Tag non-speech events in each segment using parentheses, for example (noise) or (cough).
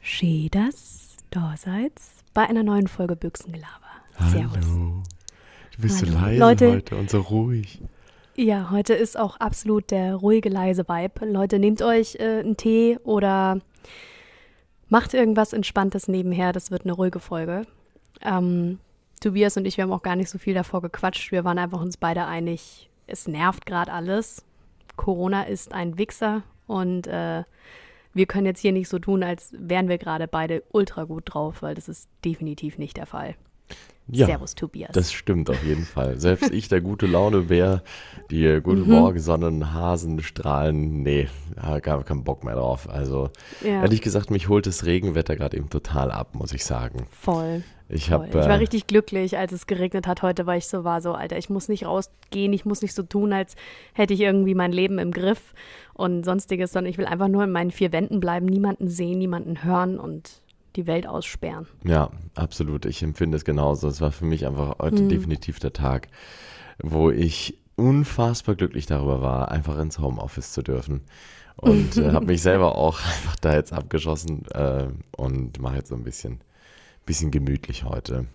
Schön, dass da seid bei einer neuen Folge Büchsengelaber. Servus. Hallo. Du bist so Hallo. leise Leute. heute und so ruhig. Ja, heute ist auch absolut der ruhige, leise Vibe. Leute, nehmt euch äh, einen Tee oder macht irgendwas Entspanntes nebenher. Das wird eine ruhige Folge. Ähm, Tobias und ich, wir haben auch gar nicht so viel davor gequatscht. Wir waren einfach uns beide einig, es nervt gerade alles. Corona ist ein Wichser und äh, wir können jetzt hier nicht so tun, als wären wir gerade beide ultra gut drauf, weil das ist definitiv nicht der Fall. Ja, Servus, Tobias. das stimmt auf jeden Fall. Selbst ich, der gute Laune-Bär, die äh, gute Mhm. Morgen, Sonnen, Hasen, Strahlen, nee, habe gar keinen Bock mehr drauf. Also ja, ehrlich gesagt, mich holt das Regenwetter gerade eben total ab, muss ich sagen. voll. Ich Voll. habe ich war richtig glücklich, als es geregnet hat heute, weil ich so war, so, Alter, ich muss nicht rausgehen, ich muss nicht so tun, als hätte ich irgendwie mein Leben im Griff und sonstiges, sondern ich will einfach nur in meinen vier Wänden bleiben, niemanden sehen, niemanden hören und die Welt aussperren. Ja, absolut. Ich empfinde es genauso. Es war für mich einfach heute Mhm. definitiv der Tag, wo ich unfassbar glücklich darüber war, einfach ins Homeoffice zu dürfen. Und äh, habe mich (laughs) selber auch einfach da jetzt abgeschossen äh, und mache jetzt so ein bisschen, bisschen gemütlich heute.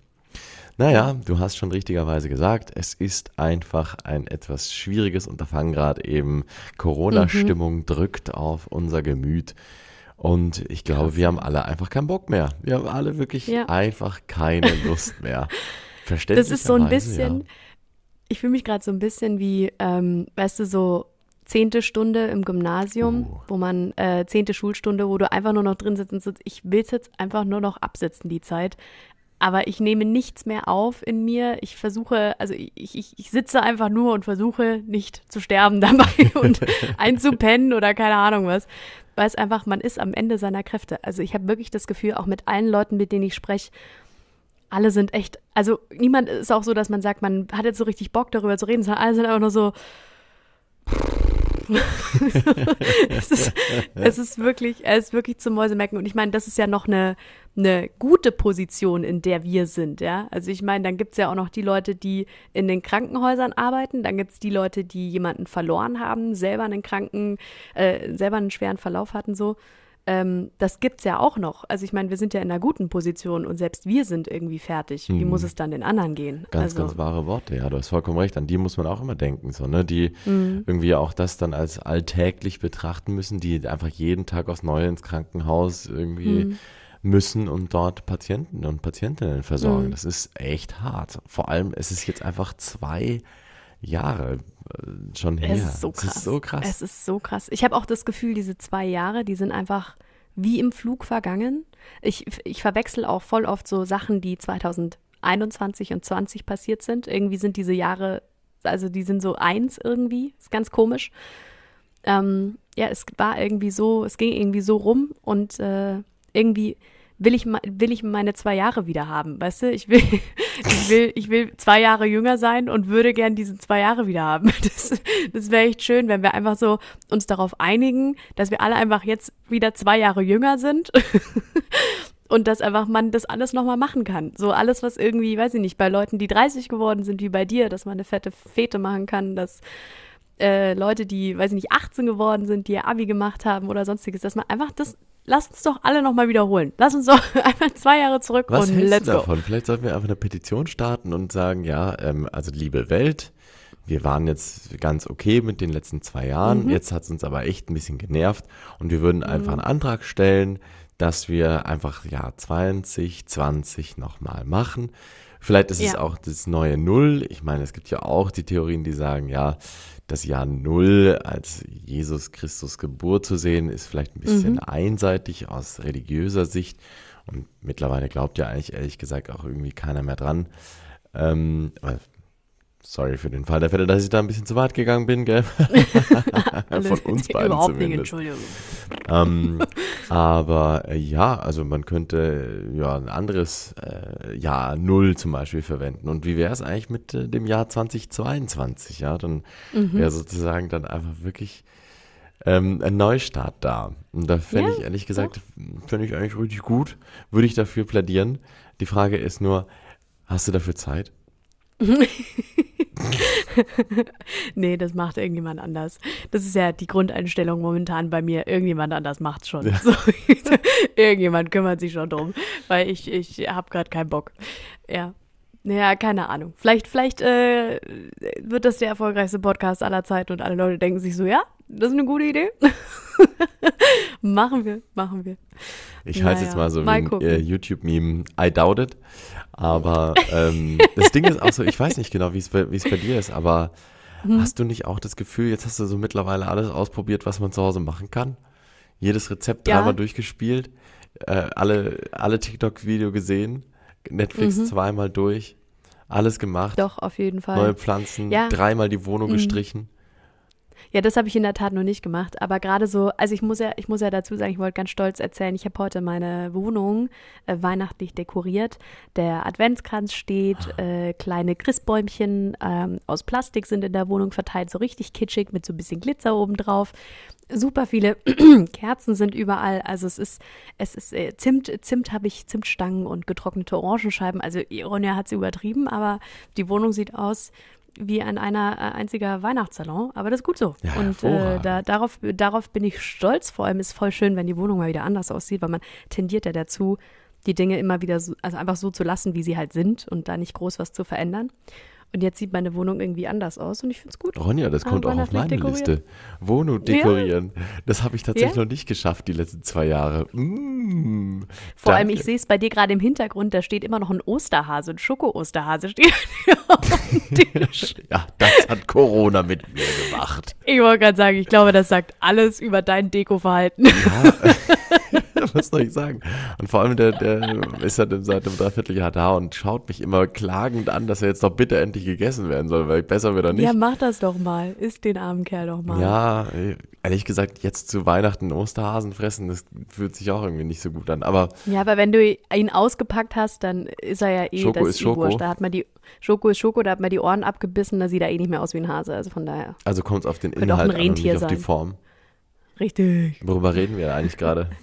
Naja, du hast schon richtigerweise gesagt, es ist einfach ein etwas schwieriges Unterfangen gerade eben. Corona-Stimmung drückt auf unser Gemüt. Und ich glaube, Krass. wir haben alle einfach keinen Bock mehr. Wir haben alle wirklich Ja. einfach keine Lust mehr. (laughs) Verständlich. Das ist so ein bisschen, ich fühle mich gerade so ein bisschen wie, ähm, weißt du, so zehnte Stunde im Gymnasium, Uh. wo man, äh, zehnte Schulstunde, wo du einfach nur noch drin sitzt und so, ich will es jetzt einfach nur noch absitzen, die Zeit. Aber ich nehme nichts mehr auf in mir. Ich versuche, also ich, ich, ich sitze einfach nur und versuche nicht zu sterben (laughs) dabei und (laughs) einzupennen oder keine Ahnung was. Weil es einfach, man ist am Ende seiner Kräfte. Also ich habe wirklich das Gefühl, auch mit allen Leuten, mit denen ich spreche, alle sind echt, also niemand ist auch so, dass man sagt, man hat jetzt so richtig Bock darüber zu reden, sondern alle sind einfach nur so. (laughs) es, ist, es ist wirklich, es ist wirklich zum Mäusemecken. Und ich meine, das ist ja noch eine, eine gute Position, in der wir sind, ja. Also ich meine, dann gibt's ja auch noch die Leute, die in den Krankenhäusern arbeiten, dann gibt's die Leute, die jemanden verloren haben, selber einen Kranken, äh, selber einen schweren Verlauf hatten, so. Ähm, das gibt's ja auch noch. Also ich meine, wir sind ja in einer guten Position und selbst wir sind irgendwie fertig. Wie Mhm. muss es dann den anderen gehen? Ganz, also, ganz wahre Worte, ja, du hast vollkommen recht. An die muss man auch immer denken, so, ne? Die Mhm. irgendwie auch das dann als alltäglich betrachten müssen, die einfach jeden Tag aufs Neue ins Krankenhaus irgendwie Mhm. Müssen und dort Patienten und Patientinnen versorgen. Mhm. Das ist echt hart. Vor allem, es ist jetzt einfach zwei Jahre äh, schon her. Es ist so Es krass. ist so krass. Es ist so krass. Ich habe auch das Gefühl, diese zwei Jahre, die sind einfach wie im Flug vergangen. Ich, ich verwechsel auch voll oft so Sachen, die 2021 und 20 passiert sind. Irgendwie sind diese Jahre, also die sind so eins irgendwie. Ist ganz komisch. Ähm, ja, es war irgendwie so, es ging irgendwie so rum und äh, irgendwie will ich, will ich meine zwei Jahre wieder haben, weißt du? Ich will, (laughs) ich will, ich will zwei Jahre jünger sein und würde gern diese zwei Jahre wieder haben. (laughs) Das, das wäre echt schön, wenn wir einfach so uns darauf einigen, dass wir alle einfach jetzt wieder zwei Jahre jünger sind. (laughs) Und dass einfach man das alles nochmal machen kann. So alles, was irgendwie, weiß ich nicht, bei Leuten, die 30 geworden sind, wie bei dir, dass man eine fette Fete machen kann, dass äh, Leute, die, weiß ich nicht, 18 geworden sind, die ihr Abi gemacht haben oder sonstiges, dass man einfach das, lass uns doch alle nochmal wiederholen. Lass uns doch (laughs) einfach zwei Jahre zurück Was und hältst let's du go. davon? Vielleicht sollten wir einfach eine Petition starten und sagen, ja, ähm, also liebe Welt, wir waren jetzt ganz okay mit den letzten zwei Jahren, Mhm. jetzt hat es uns aber echt ein bisschen genervt und wir würden einfach einen Antrag stellen, dass wir einfach ja 2020 nochmal machen. Vielleicht ist es Ja. auch das neue Null. Ich meine, es gibt ja auch die Theorien, die sagen, ja, das Jahr Null als Jesus Christus Geburt zu sehen, ist vielleicht ein bisschen Mhm. einseitig aus religiöser Sicht. Und mittlerweile glaubt ja eigentlich ehrlich gesagt auch irgendwie keiner mehr dran. Ähm, sorry für den Fall der Fälle, dass ich da ein bisschen zu weit gegangen bin, gell? (laughs) Von uns (laughs) beiden Überhaupt nicht, zumindest. Entschuldigung. ähm, (laughs) Aber äh, ja, also man könnte äh, ja ein anderes äh, Jahr Null zum Beispiel verwenden. Und wie wäre es eigentlich mit äh, dem Jahr 2022? Ja, dann wäre sozusagen dann einfach wirklich ähm, ein Neustart da. Und da fände Ja, ich ehrlich gesagt, fände ich eigentlich richtig gut. Würde ich dafür plädieren. Die Frage ist nur, hast du dafür Zeit? (laughs) Nee, das macht irgendjemand anders. Das ist ja die Grundeinstellung momentan bei mir. Irgendjemand anders macht's schon. (laughs) So, (laughs) irgendjemand kümmert sich schon drum, weil ich, ich habe gerade keinen Bock. Ja. Naja, keine Ahnung. Vielleicht, vielleicht äh, wird das der erfolgreichste Podcast aller Zeiten und alle Leute denken sich so, ja, das ist eine gute Idee. (laughs) machen wir, machen wir. Ich halte Naja, jetzt mal so mal wie ein äh, YouTube-Meme, I doubt it. Aber ähm, (laughs) das Ding ist auch so, ich weiß nicht genau, wie es bei, dir ist, aber Mhm. hast du nicht auch das Gefühl, jetzt hast du so mittlerweile alles ausprobiert, was man zu Hause machen kann? Jedes Rezept Ja. dreimal durchgespielt, äh, alle, alle TikTok-Video gesehen, Netflix Mhm. zweimal durch, alles gemacht, Doch, auf jeden Fall. neue Pflanzen, Ja. dreimal die Wohnung Mhm. gestrichen. Ja, das habe ich in der Tat noch nicht gemacht. Aber gerade so, also ich muss ja, ich muss ja dazu sagen, ich wollte ganz stolz erzählen, ich habe heute meine Wohnung äh, weihnachtlich dekoriert. Der Adventskranz steht, äh, kleine Christbäumchen ähm, aus Plastik sind in der Wohnung verteilt, so richtig kitschig mit so ein bisschen Glitzer obendrauf. Super viele (clears throat) Kerzen sind überall. Also es ist, es ist äh, Zimt, Zimt habe ich, Zimtstangen und getrocknete Orangenscheiben. Also Ironia hat sie übertrieben, aber die Wohnung sieht aus wie ein einer äh, einziger Weihnachtssalon, aber das ist gut so. Ja, und äh, da, darauf, darauf bin ich stolz. Vor allem ist voll schön, wenn die Wohnung mal wieder anders aussieht, weil man tendiert ja dazu, die Dinge immer wieder so, also einfach so zu lassen, wie sie halt sind und da nicht groß was zu verändern. Und jetzt sieht meine Wohnung irgendwie anders aus und ich finde es gut. Ronja, das Ah, kommt auch auf meine. Liste. Wohnung dekorieren. Das habe ich tatsächlich Ja? noch nicht geschafft, die letzten zwei Jahre. Mm, Vor allem, danke. ich sehe es bei dir gerade im Hintergrund, da steht immer noch ein Osterhase, ein Schoko-Osterhase steht auf dem (laughs) Tisch. Ja, das hat Corona mit mir gemacht. Ich wollte gerade sagen, ich glaube, das sagt alles über dein Dekoverhalten. (laughs) Was soll ich sagen? Und vor allem, der, der ist ja seit einem Dreivierteljahr da und schaut mich immer klagend an, dass er jetzt doch bitte endlich gegessen werden soll, weil besser wird er nicht. Ja, mach das doch mal. Isst den armen Kerl doch mal. Ja, ehrlich gesagt, jetzt zu Weihnachten Osterhasen fressen, das fühlt sich auch irgendwie nicht so gut an. Aber Ja, aber wenn du ihn ausgepackt hast, dann ist er ja eh Schoko das ist eh Schoko. wurscht. Da hat man die Schoko ist Schoko, da hat man die Ohren abgebissen, da sieht er eh nicht mehr aus wie ein Hase. Also von daher. also kommt es auf den Inhalt an und nicht auf die. Form. Richtig. Worüber reden wir eigentlich gerade? (laughs)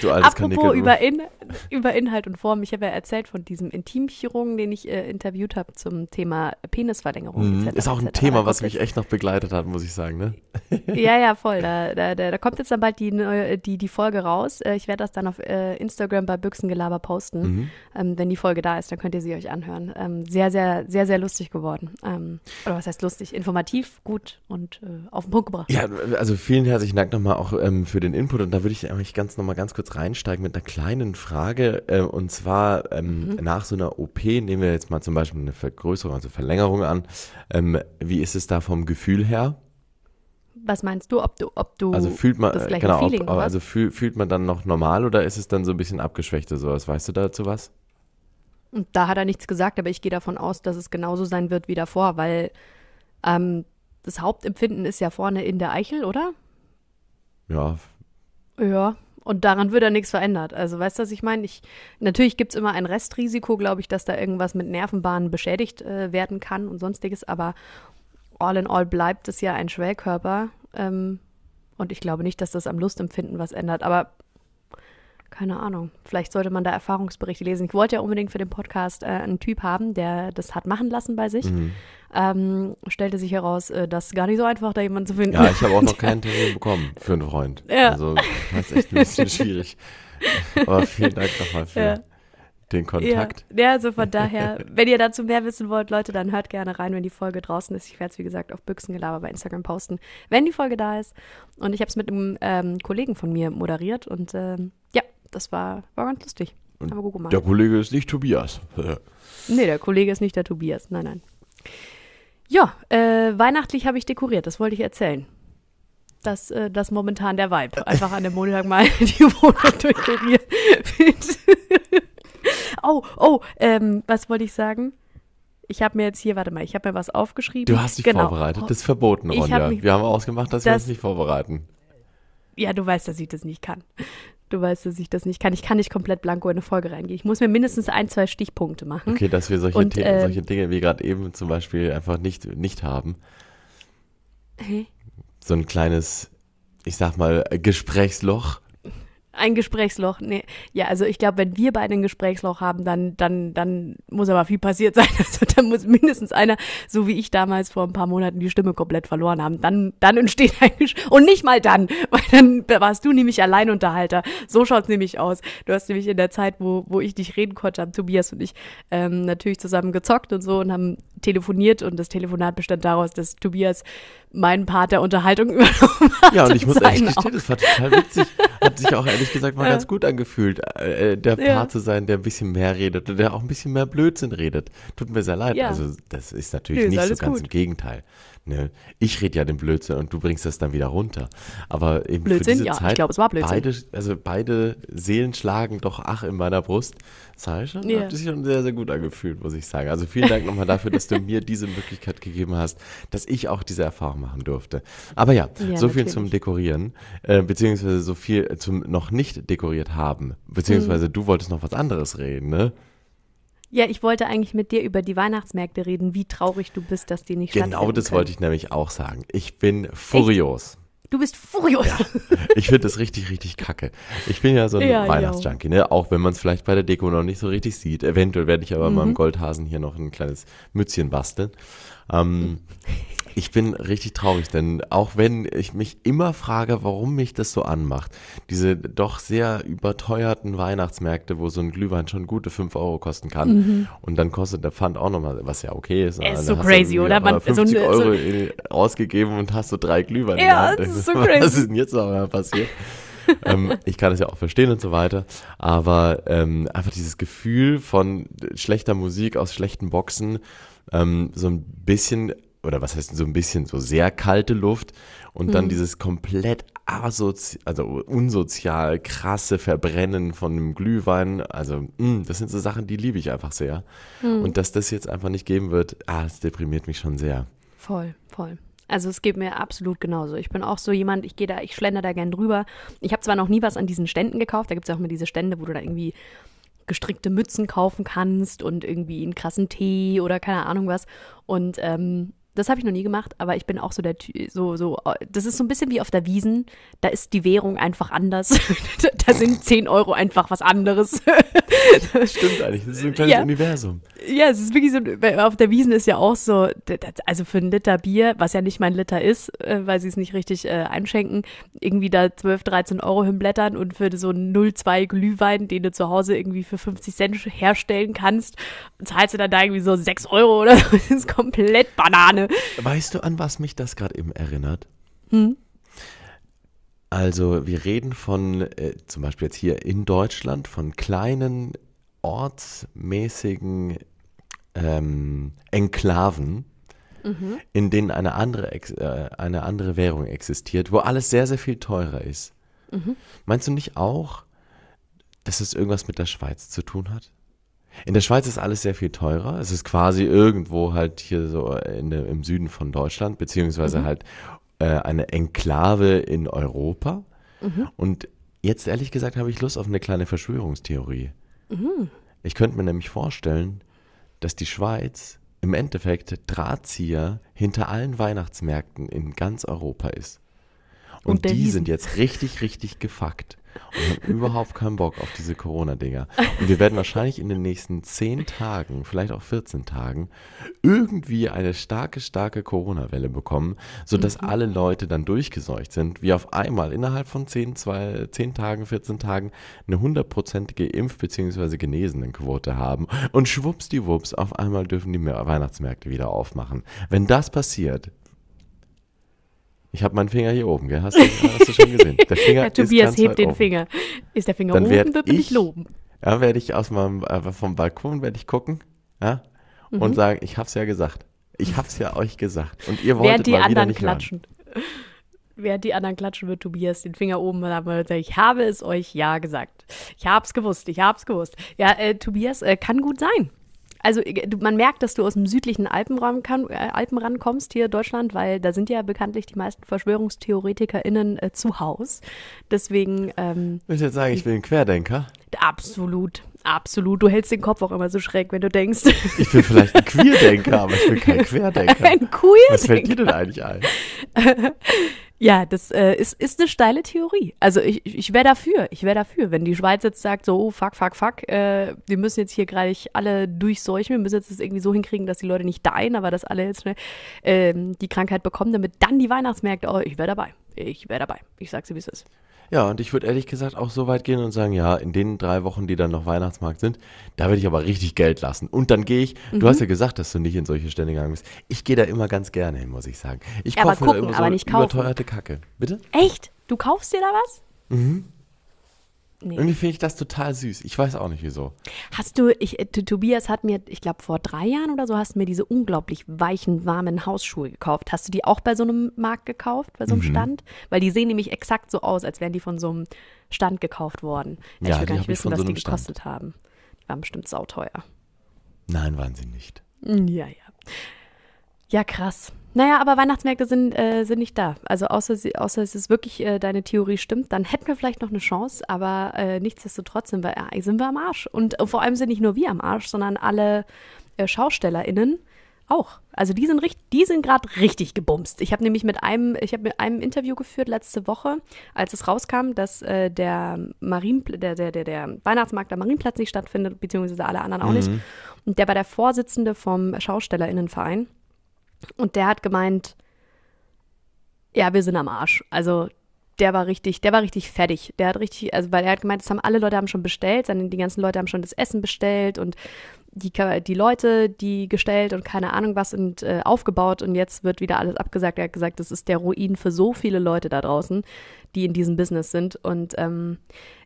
Du altes Apropos über, In über Inhalt und Form. Ich habe ja erzählt von diesem Intimchirurgen, den ich äh, interviewt habe zum Thema Penisverlängerung. Mhm. etc., Ist auch ein etc. Thema, was mich echt noch begleitet hat, muss ich sagen. Ne? (laughs) Ja, ja, voll. Da, da, da, da kommt jetzt dann bald die, neue- die, die Folge raus. Äh, Ich werde das dann auf äh, Instagram bei Büchsengelaber posten. Mhm. Ähm, wenn die Folge da ist, dann könnt ihr sie euch anhören. Ähm, sehr, sehr, sehr, sehr lustig geworden. Ähm, oder was heißt lustig? Informativ, gut und äh, auf den Punkt gebracht. Ja, also vielen herzlichen Dank nochmal auch ähm, für den Input. Und da würde ich eigentlich ganz nochmal ganz kurz reinsteigen mit einer kleinen Frage. Äh, und zwar ähm, nach so einer OP, nehmen wir jetzt mal zum Beispiel eine Vergrößerung, also Verlängerung an. Ähm, wie ist es da vom Gefühl her? Was meinst du, ob du, ob du Also fühlt man, das gleiche genau, Feeling ob, also fühl, fühlt man dann noch normal oder ist es dann so ein bisschen abgeschwächt oder sowas? Weißt du dazu was? Und da hat er nichts gesagt, aber ich gehe davon aus, dass es genauso sein wird wie davor, weil ähm, das Hauptempfinden ist ja vorne in der Eichel, oder? Ja, Ja. Und daran wird ja nichts verändert. Also weißt du, was ich meine? Ich, natürlich gibt's immer ein Restrisiko, glaube ich, dass da irgendwas mit Nervenbahnen beschädigt äh, werden kann und sonstiges, aber all in all bleibt es ja ein Schwellkörper. Ähm, und ich glaube nicht, dass das am Lustempfinden was ändert. Aber keine Ahnung. Vielleicht sollte man da Erfahrungsberichte lesen. Ich wollte ja unbedingt für den Podcast äh, einen Typ haben, der das hat machen lassen bei sich. mhm. Ähm, stellte sich heraus, äh, das ist gar nicht so einfach, da jemanden zu finden. ja ich habe auch noch keinen Termin bekommen für einen Freund. (laughs) Ja. Also das ist echt ein bisschen schwierig. Aber vielen Dank nochmal für Ja. den Kontakt. Ja, ja, also von daher, wenn ihr dazu mehr wissen wollt, Leute, dann hört gerne rein, wenn die Folge draußen ist. Ich werde es, wie gesagt, auf Büchsengelaber bei Instagram posten, wenn die Folge da ist. Und ich habe es mit einem ähm, Kollegen von mir moderiert und ähm, ja, das war, war ganz lustig. Haben wir gut gemacht. Der Kollege ist nicht Tobias. (laughs) Nee, der Kollege ist nicht der Tobias. Nein, nein. Ja, äh, weihnachtlich habe ich dekoriert, das wollte ich erzählen. Das, äh, das momentan der Vibe. Einfach an dem Montag mal (laughs) die Wohnung dekoriert. (laughs) oh, oh, ähm, was wollte ich sagen? Ich habe mir jetzt hier, warte mal, ich habe mir was aufgeschrieben. Du hast dich Genau. vorbereitet. Das ist verboten, Ronja. hab mich- Wir haben ausgemacht, dass wir Das- uns nicht vorbereiten. Ja, du weißt, dass ich das nicht kann. Du weißt, dass ich das nicht kann. Ich kann nicht komplett blanko in eine Folge reingehen. Ich muss mir mindestens ein, zwei Stichpunkte machen. Okay, dass wir solche, Und, Themen, ähm, solche Dinge wie gerade eben zum Beispiel einfach nicht, nicht haben. Hey. So ein kleines, ich sag mal, Gesprächsloch. Ein Gesprächsloch. Nee. Ja, also ich glaube, wenn wir beide ein Gesprächsloch haben, dann, dann, dann muss aber viel passiert (laughs) sein. Also dann muss mindestens einer, so wie ich damals vor ein paar Monaten die Stimme komplett verloren haben. Dann, dann entsteht ein Gespräch. Und nicht mal dann, (laughs) weil dann warst du nämlich Alleinunterhalter. So schaut's nämlich aus. Du hast nämlich in der Zeit, wo, wo ich nicht reden konnte, haben Tobias und ich ähm, natürlich zusammen gezockt und so und haben telefoniert und das Telefonat bestand daraus, dass Tobias meinen Part der Unterhaltung (laughs) übernommen hat. Ja, und ich muss ehrlich gestehen, das war total witzig. Hat sich auch ehrlich gesagt mal ganz gut angefühlt, äh, der Ja. Part zu sein, der ein bisschen mehr redet und der auch ein bisschen mehr Blödsinn redet. Tut mir sehr leid. Ja. Also, das ist natürlich ist nicht so ganz gut. im Gegenteil. Ne? Ich rede ja den Blödsinn und du bringst das dann wieder runter. Aber eben für Blödsinn? diese Ja, ich Zeit, glaube, es war Blödsinn. Beide, also beide Seelen schlagen doch ach in meiner Brust. Das habe ich schon, Ja. hat sich schon sehr, sehr gut angefühlt, muss ich sagen. Also vielen Dank nochmal dafür, dass du mir diese Möglichkeit gegeben hast, dass ich auch diese Erfahrung machen durfte. Aber ja, Ja, so viel natürlich. zum Dekorieren, äh, beziehungsweise so viel zum noch nicht dekoriert haben. Beziehungsweise Mhm. du wolltest noch was anderes reden, ne? Ja, ich wollte eigentlich mit dir über die Weihnachtsmärkte reden, wie traurig du bist, dass die nicht Genau stattfinden das können. wollte ich nämlich auch sagen. Ich bin furios. Du bist furios. Ich finde das richtig, richtig kacke. Ich bin ja so ein Ja, Weihnachtsjunkie, ne? Auch wenn man es vielleicht bei der Deko noch nicht so richtig sieht. Eventuell werde ich aber Mhm. meinem Goldhasen hier noch ein kleines Mützchen basteln. Ähm, (laughs) ich bin richtig traurig, denn auch wenn ich mich immer frage, warum mich das so anmacht, diese doch sehr überteuerten Weihnachtsmärkte, wo so ein Glühwein schon gute 5 Euro kosten kann und dann kostet der Pfand auch nochmal, was ja okay ist. Mhm. Es ist so crazy, oder? Man- aber 50 so eine- so- Euro in- ausgegeben und hast so drei Glühwein in Ja, das ist (laughs) so Was crazy. ist denn jetzt noch mal passiert? ähm, ich kann das ja auch verstehen und so weiter, aber ähm, einfach dieses Gefühl von schlechter Musik aus schlechten Boxen, ähm, so ein bisschen, oder was heißt so ein bisschen, so sehr kalte Luft und Mhm. dann dieses komplett asozi also unsozial krasse Verbrennen von einem Glühwein, also mh, das sind so Sachen, die liebe ich einfach sehr. Mhm. Und dass das jetzt einfach nicht geben wird, ah, das deprimiert mich schon sehr. Voll, voll. Also es geht mir absolut genauso. Ich bin auch so jemand, ich gehe da, ich schlender da gern drüber. Ich habe zwar noch nie was an diesen Ständen gekauft, da gibt es ja auch immer diese Stände, wo du da irgendwie gestrickte Mützen kaufen kannst und irgendwie einen krassen Tee oder keine Ahnung was. Und ähm, das habe ich noch nie gemacht, aber ich bin auch so der so so das ist so ein bisschen wie auf der Wiesen, da ist die Währung einfach anders. (laughs) da sind 10 Euro einfach was anderes. Stimmt eigentlich, das ist so ein kleines Ja. Universum. Ja, es ist wirklich so, auf der Wiesen ist ja auch so, also für einen Liter Bier, was ja nicht mein Liter ist, äh, weil sie es nicht richtig äh, einschenken, irgendwie da 12, 13 Euro hinblättern und für so einen 0,2 Glühwein, den du zu Hause irgendwie für 50 Cent herstellen kannst, zahlst du dann da irgendwie so 6 Euro oder so. Das ist komplett Banane. Weißt du, an was mich das gerade eben erinnert? Hm? Also wir reden von, äh, zum Beispiel jetzt hier in Deutschland, von kleinen ortsmäßigen ähm, Enklaven, in denen eine andere, Ex äh, eine andere Währung existiert, wo alles sehr, sehr viel teurer ist. Meinst du nicht auch, dass es irgendwas mit der Schweiz zu tun hat? In der Schweiz ist alles sehr viel teurer. Es ist quasi irgendwo halt hier so in der, im Süden von Deutschland, beziehungsweise halt äh, eine Enklave in Europa. Und jetzt ehrlich gesagt habe ich Lust auf eine kleine Verschwörungstheorie. Ich könnte mir nämlich vorstellen, dass die Schweiz im Endeffekt Drahtzieher hinter allen Weihnachtsmärkten in ganz Europa ist. Und, Und die sind jetzt richtig, richtig gefuckt und haben überhaupt keinen Bock auf diese Corona-Dinger. Und wir werden wahrscheinlich in den nächsten 10 Tagen, vielleicht auch 14 Tagen, irgendwie eine starke, starke Corona-Welle bekommen, sodass alle Leute dann durchgeseucht sind, wie auf einmal innerhalb von 10, zwei, 10 Tagen, 14 Tagen eine hundertprozentige Impf- bzw. Genesenenquote haben. Und schwuppsdiwupps, auf einmal dürfen die Weihnachtsmärkte wieder aufmachen. Wenn das passiert, ich habe meinen Finger hier oben, gell? Hast du, hast du schon gesehen? Der (laughs) Finger Herr Tobias hebt den oben. Finger. Ist der Finger Dann oben, wird man ich- loben. Ja, werde ich aus meinem äh, vom Balkon werde ich gucken, ja, Mhm. und sagen, ich hab's ja gesagt. Ich hab's ja euch gesagt. Und ihr wolltet Während die mal anderen nicht hören. klatschen. Während die anderen klatschen, wird Tobias den Finger oben haben und sagt, ich habe es euch ja gesagt. Ich hab's gewusst, ich hab's gewusst. Ja, äh, Tobias, äh, kann gut sein. Also äh, du, man merkt, dass du aus dem südlichen Alpenraum kann, äh, Alpenrand kommst hier Deutschland, weil da sind ja bekanntlich die meisten VerschwörungstheoretikerInnen äh, zu Haus. Deswegen. Ähm, Willst du jetzt sagen, ich bin ein Querdenker? Absolut. Absolut. Du hältst den Kopf auch immer so schräg, wenn du denkst. Ich bin vielleicht ein (laughs) Queerdenker, aber ich bin kein (laughs) Querdenker. Ein Queerdenker. Was fällt dir denn eigentlich ein? (laughs) Ja, das äh, ist, ist eine steile Theorie. Also ich, ich wäre dafür. Ich wäre dafür. Wenn die Schweiz jetzt sagt, so, oh, fuck, fuck, fuck, äh, wir müssen jetzt hier gerade alle durchseuchen, wir müssen jetzt das irgendwie so hinkriegen, dass die Leute nicht deien, aber dass alle jetzt schnell ähm, die Krankheit bekommen, damit dann die Weihnachtsmärkte, oh, ich wäre dabei. Ich wäre dabei. Ich sag's dir, wie es ist. Ja, und ich würde ehrlich gesagt auch so weit gehen und sagen, ja, in den drei Wochen, die dann noch Weihnachtsmarkt sind, da würde ich aber richtig Geld lassen. Und dann gehe ich, Mhm. du hast ja gesagt, dass du nicht in solche Stände gegangen bist. Ich gehe da immer ganz gerne hin, muss ich sagen. Ich Ja, aber kaufe mir da gucken, immer so aber nicht kaufen. überteuerte Kacke. Bitte? Echt? Du kaufst dir da was? Mhm. Nee. Irgendwie finde ich das total süß. Ich weiß auch nicht wieso. Hast du, ich, äh, Tobias hat mir, ich glaube vor drei Jahren oder so, hast du mir diese unglaublich weichen, warmen Hausschuhe gekauft. Hast du die auch bei so einem Markt gekauft, bei so Mhm. einem Stand? Weil die sehen nämlich exakt so aus, als wären die von so einem Stand gekauft worden. Ja, ich will gar nicht wissen, was so die einem Stand. gekostet haben. Die waren bestimmt sauteuer. Nein, waren sie nicht. Ja, ja. Ja, krass. Naja, aber Weihnachtsmärkte sind, äh, sind nicht da. Also außer, sie, außer es ist wirklich äh, deine Theorie stimmt, dann hätten wir vielleicht noch eine Chance, aber äh, nichtsdestotrotz sind wir, äh, sind wir am Arsch. Und äh, vor allem sind nicht nur wir am Arsch, sondern alle äh, SchaustellerInnen auch. Also die sind richtig, die sind gerade richtig gebumst. Ich habe nämlich mit einem, ich habe mit einem Interview geführt letzte Woche, als es rauskam, dass der Marienpl der, der, der, der Weihnachtsmarkt am Marienplatz nicht stattfindet, beziehungsweise alle anderen auch nicht. Und der war der Vorsitzende vom SchaustellerInnenverein. Und der hat gemeint, ja, wir sind am Arsch. Also der war richtig, der war richtig fertig. Der hat richtig, also weil er hat gemeint, das haben alle Leute haben schon bestellt, dann die ganzen Leute haben schon das Essen bestellt und die, die Leute, die gestellt und keine Ahnung was und äh, aufgebaut und jetzt wird wieder alles abgesagt. Er hat gesagt, das ist der Ruin für so viele Leute da draußen, die in diesem Business sind. Und ähm,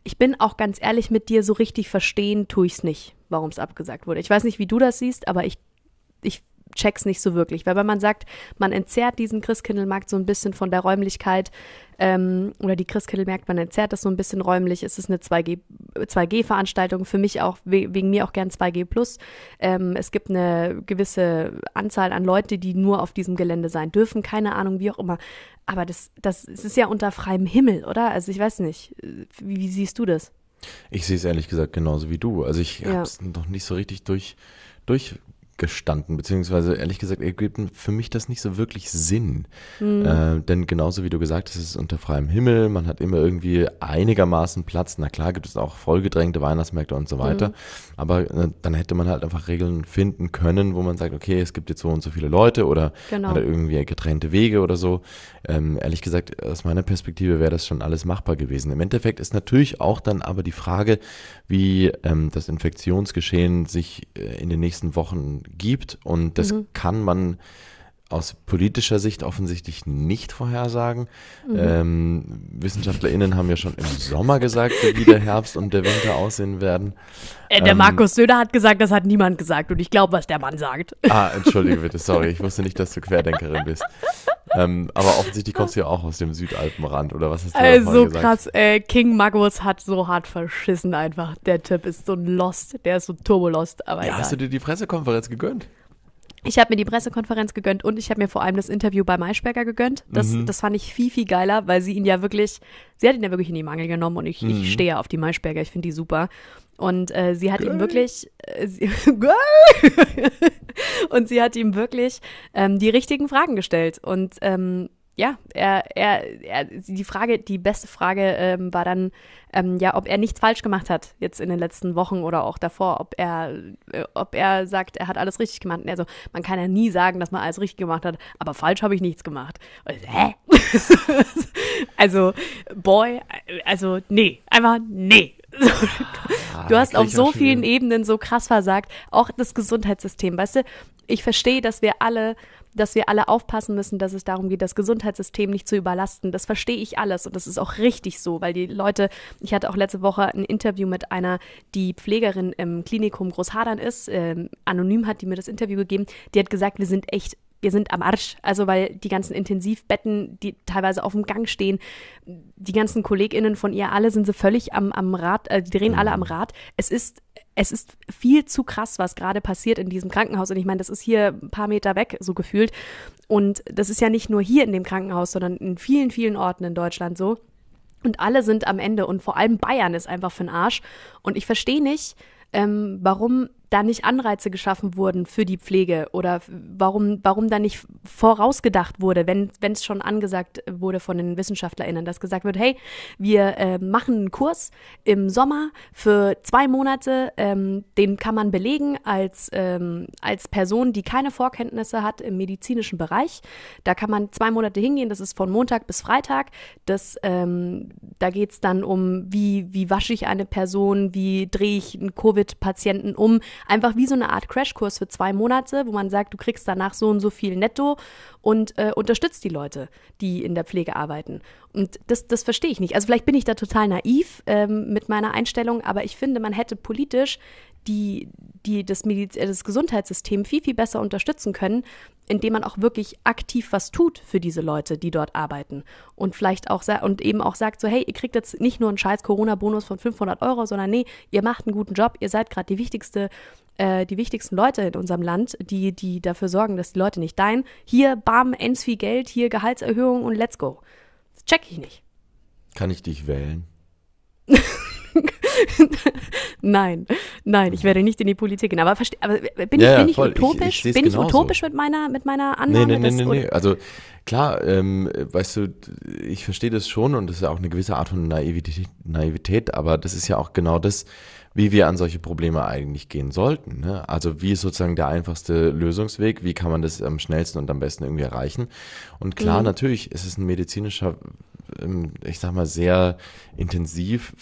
ich bin auch ganz ehrlich mit dir, so richtig verstehen tue ich es nicht, warum es abgesagt wurde. Ich weiß nicht, wie du das siehst, aber ich, ich check's nicht so wirklich. Weil wenn man sagt, man entzerrt diesen Christkindlmarkt so ein bisschen von der Räumlichkeit ähm, oder die Christkindlmärkte, man entzerrt das so ein bisschen räumlich, es ist eine 2G, 2G-Veranstaltung, für mich auch, we wegen mir auch gern 2G+. Ähm, es gibt eine gewisse Anzahl an Leute, die nur auf diesem Gelände sein dürfen, keine Ahnung, wie auch immer. Aber das, das, es ist ja unter freiem Himmel, oder? Also ich weiß nicht, wie, wie siehst du das? Ich sehe es ehrlich gesagt genauso wie du. Also ich Ja. habe es noch nicht so richtig durch, durchgestanden, beziehungsweise ehrlich gesagt ergibt für mich das nicht so wirklich Sinn. Äh, denn genauso wie du gesagt hast, es ist unter freiem Himmel, man hat immer irgendwie einigermaßen Platz. Na klar gibt es auch vollgedrängte Weihnachtsmärkte und so weiter, aber äh, dann hätte man halt einfach Regeln finden können, wo man sagt, okay, es gibt jetzt so und so viele Leute oder Genau. oder irgendwie getrennte Wege oder so. Ähm, ehrlich gesagt, aus meiner Perspektive wäre das schon alles machbar gewesen. Im Endeffekt ist natürlich auch dann aber die Frage, wie ähm, das Infektionsgeschehen sich äh, in den nächsten Wochen gibt. Und das kann man aus politischer Sicht offensichtlich nicht vorhersagen. Ähm, WissenschaftlerInnen haben ja schon im Sommer gesagt, wie der Herbst und der Winter aussehen werden. Äh, der Ähm, Markus Söder hat gesagt, das hat niemand gesagt und ich glaube, was der Mann sagt. Ah, entschuldige bitte, sorry, ich wusste nicht, dass du Querdenkerin bist. Ähm, aber offensichtlich kommst du ja auch aus dem Südalpenrand, oder was hast du Äh, so gesagt? krass. Äh, King Magus hat so hart verschissen einfach. Der Typ ist so ein Lost. Der ist so turbo-lost. Aber Ja, egal. hast du dir die Pressekonferenz gegönnt? Ich habe mir die Pressekonferenz gegönnt und ich habe mir vor allem das Interview bei Maischberger gegönnt. Das, Mhm. das fand ich viel, viel geiler, weil sie ihn ja wirklich, sie hat ihn ja wirklich in die Mangel genommen und ich, Mhm. ich stehe auf die Maischberger, ich finde die super. Und äh, sie hat ihm wirklich, äh, sie, (laughs) und sie hat ihm wirklich ähm, die richtigen Fragen gestellt. Und ähm, ja, er, er, er, die Frage, die beste Frage ähm, war dann, ähm, ja, ob er nichts falsch gemacht hat jetzt in den letzten Wochen oder auch davor, ob er, äh, ob er sagt, er hat alles richtig gemacht. Und er so, man kann ja nie sagen, dass man alles richtig gemacht hat, aber falsch habe ich nichts gemacht. Und ich so, hä? (laughs) also, boy, also nee, einfach nee. Ah, Du hast auf so vielen Ebenen so krass versagt. Auch das Gesundheitssystem, weißt du? Ich verstehe, dass wir alle, dass wir alle aufpassen müssen, dass es darum geht, das Gesundheitssystem nicht zu überlasten. Das verstehe ich alles und das ist auch richtig so, weil die Leute, ich hatte auch letzte Woche ein Interview mit einer, die Pflegerin im Klinikum Großhadern ist, ähm, anonym hat die mir das Interview gegeben, die hat gesagt, wir sind echt wir sind am Arsch. Also weil die ganzen Intensivbetten, die teilweise auf dem Gang stehen, die ganzen KollegInnen von ihr, alle sind so völlig am, am Rad, äh, die drehen alle am Rad. Es ist es ist viel zu krass, was gerade passiert in diesem Krankenhaus. Und ich meine, das ist hier ein paar Meter weg, so gefühlt. Und das ist ja nicht nur hier in dem Krankenhaus, sondern in vielen, vielen Orten in Deutschland so. Und alle sind am Ende und vor allem Bayern ist einfach für den Arsch. Und ich verstehe nicht, ähm, warum da nicht Anreize geschaffen wurden für die Pflege oder warum, warum da nicht vorausgedacht wurde, wenn es schon angesagt wurde von den WissenschaftlerInnen, dass gesagt wird, hey, wir äh, machen einen Kurs im Sommer für zwei Monate, ähm, den kann man belegen als, ähm, als Person, die keine Vorkenntnisse hat im medizinischen Bereich. Da kann man zwei Monate hingehen, das ist von Montag bis Freitag. Das, ähm, da geht es dann um, wie, wie wasche ich eine Person, wie drehe ich einen Covid-Patienten um, Einfach wie so eine Art Crashkurs für zwei Monate, wo man sagt, du kriegst danach so und so viel netto und äh, unterstützt die Leute, die in der Pflege arbeiten. Und das, das verstehe ich nicht. Also vielleicht bin ich da total naiv ähm, mit meiner Einstellung, aber ich finde, man hätte politisch die, die das, Mediz äh, das Gesundheitssystem viel, viel besser unterstützen können, indem man auch wirklich aktiv was tut für diese Leute, die dort arbeiten. Und vielleicht auch und eben auch sagt so, hey, ihr kriegt jetzt nicht nur einen scheiß Corona-Bonus von 500 Euro, sondern nee, ihr macht einen guten Job, ihr seid gerade die wichtigste äh, die wichtigsten Leute in unserem Land, die, die dafür sorgen, dass die Leute nicht dein. Hier, bam, ends viel Geld, hier Gehaltserhöhung und let's go. Das check ich nicht. Kann ich dich wählen? (laughs) (laughs) nein, nein, ich werde nicht in die Politik gehen. Aber, aber bin ja, ich, bin ich utopisch? Ich, ich bin ich utopisch mit meiner, mit meiner Annahme? Nee, nee, nee, nee, nee. Also klar, ähm, weißt du, ich verstehe das schon und das ist ja auch eine gewisse Art von Naivität, Naivität, aber das ist ja auch genau das, wie wir an solche Probleme eigentlich gehen sollten. Ne? Also wie ist sozusagen der einfachste Lösungsweg? Wie kann man das am schnellsten und am besten irgendwie erreichen? Und klar, mhm. natürlich ist es ein medizinischer, ähm, ich sag mal, sehr intensiv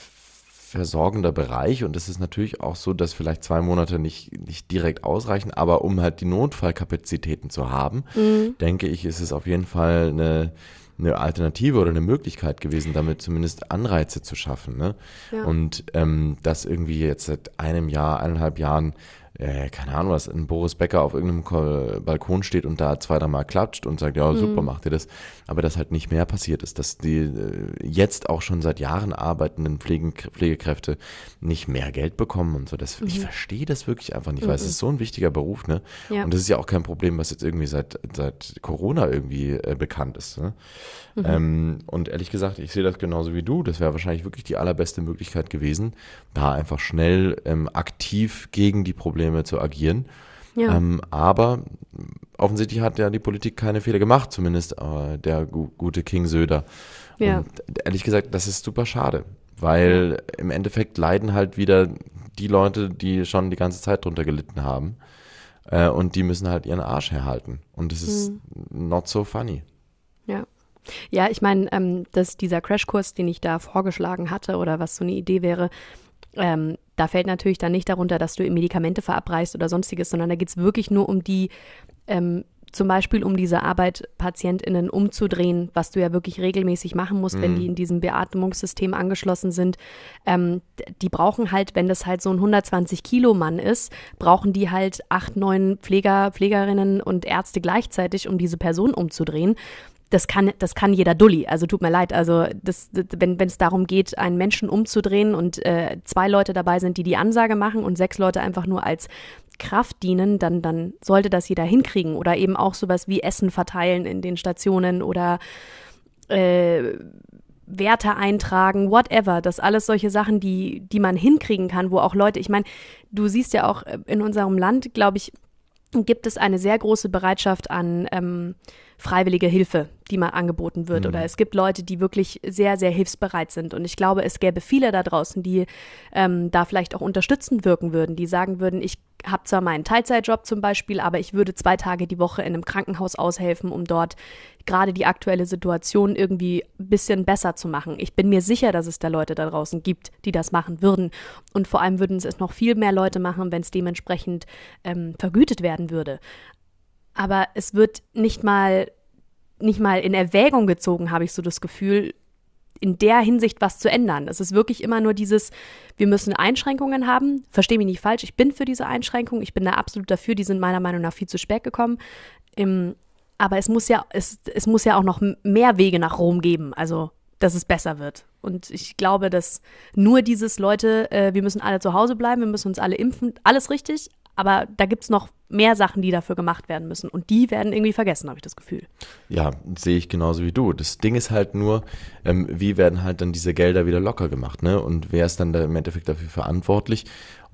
versorgender Bereich und es ist natürlich auch so, dass vielleicht zwei Monate nicht, nicht direkt ausreichen, aber um halt die Notfallkapazitäten zu haben, mhm. denke ich, ist es auf jeden Fall eine, eine Alternative oder eine Möglichkeit gewesen, damit zumindest Anreize zu schaffen. Ne? Ja. Und ähm, das irgendwie jetzt seit einem Jahr, eineinhalb Jahren äh, keine Ahnung was, ein Boris Becker auf irgendeinem Balkon steht und da zwei, dreimal klatscht und sagt, ja, super, mhm. macht ihr das. Aber dass halt nicht mehr passiert ist, dass die äh, jetzt auch schon seit Jahren arbeitenden Pflegen, Pflegekräfte nicht mehr Geld bekommen und so. Das, mhm. Ich verstehe das wirklich einfach nicht, mhm. weil es mhm. ist so ein wichtiger Beruf, ne? Ja. Und das ist ja auch kein Problem, was jetzt irgendwie seit, seit Corona irgendwie äh, bekannt ist. Ne? Mhm. Ähm, und ehrlich gesagt, ich sehe das genauso wie du. Das wäre wahrscheinlich wirklich die allerbeste Möglichkeit gewesen, da einfach schnell ähm, aktiv gegen die Probleme zu agieren. Ja. Ähm, aber offensichtlich hat ja die Politik keine Fehler gemacht, zumindest äh, der gu gute King Söder. Ja. Und ehrlich gesagt, das ist super schade, weil im Endeffekt leiden halt wieder die Leute, die schon die ganze Zeit drunter gelitten haben. Äh, und die müssen halt ihren Arsch herhalten. Und das ist mhm. not so funny. Ja. Ja, ich meine, ähm, dass dieser Crashkurs, den ich da vorgeschlagen hatte oder was so eine Idee wäre, ähm, da fällt natürlich dann nicht darunter, dass du Medikamente verabreichst oder sonstiges, sondern da geht es wirklich nur um die, ähm, zum Beispiel um diese Arbeit PatientInnen umzudrehen, was du ja wirklich regelmäßig machen musst, mhm. wenn die in diesem Beatmungssystem angeschlossen sind. Ähm, die brauchen halt, wenn das halt so ein 120 Kilo Mann ist, brauchen die halt acht, neun Pfleger, Pflegerinnen und Ärzte gleichzeitig, um diese Person umzudrehen das kann, das kann jeder Dulli. Also tut mir leid. Also das, das, wenn es darum geht, einen Menschen umzudrehen und äh, zwei Leute dabei sind, die die Ansage machen und sechs Leute einfach nur als Kraft dienen, dann, dann sollte das jeder hinkriegen. Oder eben auch sowas wie Essen verteilen in den Stationen oder äh, Werte eintragen, whatever. Das alles solche Sachen, die, die man hinkriegen kann, wo auch Leute, ich meine, du siehst ja auch äh, in unserem Land, glaube ich, gibt es eine sehr große Bereitschaft an ähm, freiwillige Hilfe, die mal angeboten wird. Mhm. Oder es gibt Leute, die wirklich sehr, sehr hilfsbereit sind. Und ich glaube, es gäbe viele da draußen, die ähm, da vielleicht auch unterstützend wirken würden, die sagen würden, ich habe zwar meinen Teilzeitjob zum Beispiel, aber ich würde zwei Tage die Woche in einem Krankenhaus aushelfen, um dort gerade die aktuelle Situation irgendwie ein bisschen besser zu machen. Ich bin mir sicher, dass es da Leute da draußen gibt, die das machen würden. Und vor allem würden es noch viel mehr Leute machen, wenn es dementsprechend ähm, vergütet werden würde aber es wird nicht mal, nicht mal in Erwägung gezogen, habe ich so das Gefühl, in der Hinsicht was zu ändern. Es ist wirklich immer nur dieses, wir müssen Einschränkungen haben. Verstehe mich nicht falsch, ich bin für diese Einschränkungen. Ich bin da absolut dafür. Die sind meiner Meinung nach viel zu spät gekommen. Im, aber es muss ja, es, es muss ja auch noch mehr Wege nach Rom geben, also dass es besser wird. Und ich glaube, dass nur dieses Leute, äh, wir müssen alle zu Hause bleiben, wir müssen uns alle impfen, alles richtig, aber da gibt es noch mehr Sachen, die dafür gemacht werden müssen. Und die werden irgendwie vergessen, habe ich das Gefühl. Ja, sehe ich genauso wie du. Das Ding ist halt nur, ähm, wie werden halt dann diese Gelder wieder locker gemacht, ne? Und wer ist dann da im Endeffekt dafür verantwortlich?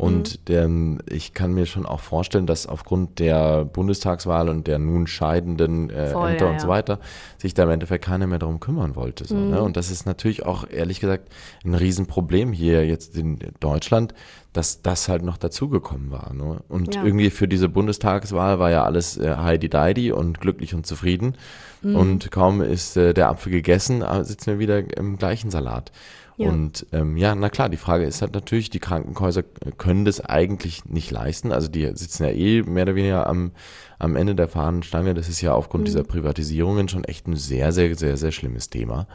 Und mhm. der, ich kann mir schon auch vorstellen, dass aufgrund der Bundestagswahl und der nun scheidenden äh, Voll, Ämter ja, und so weiter sich da im Endeffekt keiner mehr darum kümmern wollte. So, ne? mhm. ne? Und das ist natürlich auch, ehrlich gesagt, ein Riesenproblem hier jetzt in Deutschland, dass das halt noch dazugekommen war. Ne? Und ja. irgendwie für diese Bundestagswahl war ja alles äh, Heidi Deidi und glücklich und zufrieden. Mhm. Und kaum ist äh, der Apfel gegessen, äh, sitzen wir wieder im gleichen Salat. Ja. Und ähm, ja, na klar, die Frage ist halt natürlich, die Krankenhäuser können das eigentlich nicht leisten. Also die sitzen ja eh mehr oder weniger am, am Ende der Fahnenstange. Das ist ja aufgrund mhm. dieser Privatisierungen schon echt ein sehr, sehr, sehr, sehr schlimmes Thema.